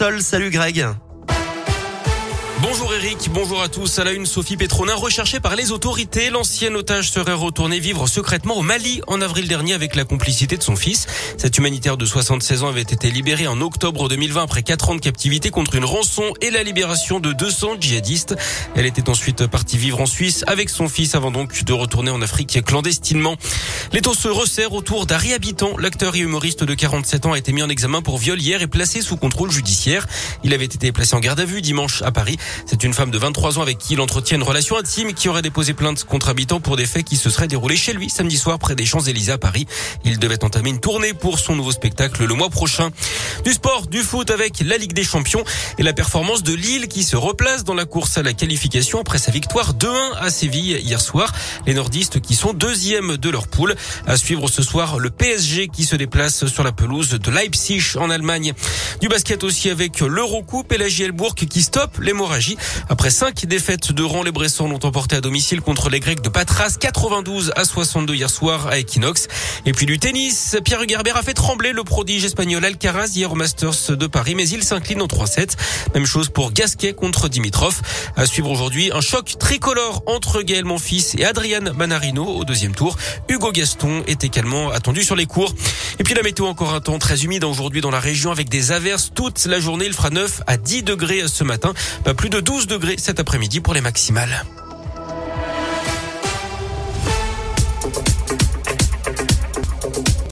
Salut Greg. Bonjour Eric, bonjour à tous. À la une, Sophie Petronin recherchée par les autorités. L'ancienne otage serait retournée vivre secrètement au Mali en avril dernier avec la complicité de son fils. Cette humanitaire de 76 ans avait été libérée en octobre 2020 après 4 ans de captivité contre une rançon et la libération de 200 djihadistes. Elle était ensuite partie vivre en Suisse avec son fils avant donc de retourner en Afrique clandestinement. Les taux se resserrent autour d'Harry Habitant. L'acteur et humoriste de 47 ans a été mis en examen pour viol hier et placé sous contrôle judiciaire. Il avait été placé en garde à vue dimanche à Paris. C'est une femme de 23 ans avec qui il entretient une relation intime qui aurait déposé plainte contre habitant pour des faits qui se seraient déroulés chez lui samedi soir près des Champs-Élysées à Paris. Il devait entamer une tournée pour son nouveau spectacle le mois prochain. Du sport, du foot avec la Ligue des Champions et la performance de Lille qui se replace dans la course à la qualification après sa victoire 2-1 à Séville hier soir. Les nordistes qui sont deuxièmes de leur poule. À suivre ce soir le PSG qui se déplace sur la pelouse de Leipzig en Allemagne. Du basket aussi avec l'Eurocoupe et la JL qui stoppe l'hémorragie. Après cinq défaites de rang, les Bressans l'ont emporté à domicile contre les Grecs de Patras, 92 à 62 hier soir à Equinox. Et puis du tennis, Pierre Gerber a fait trembler le prodige espagnol Alcaraz hier au Masters de Paris, mais il s'incline en 3-7. Même chose pour Gasquet contre Dimitrov. À suivre aujourd'hui un choc tricolore entre Gaël Monfils et Adrian Manarino au deuxième tour. Hugo Gaston est également attendu sur les cours. Et puis la météo encore un temps très humide aujourd'hui dans la région avec des averses toute la journée. Il fera 9 à 10 degrés ce matin, pas de 12 degrés cet après-midi pour les maximales.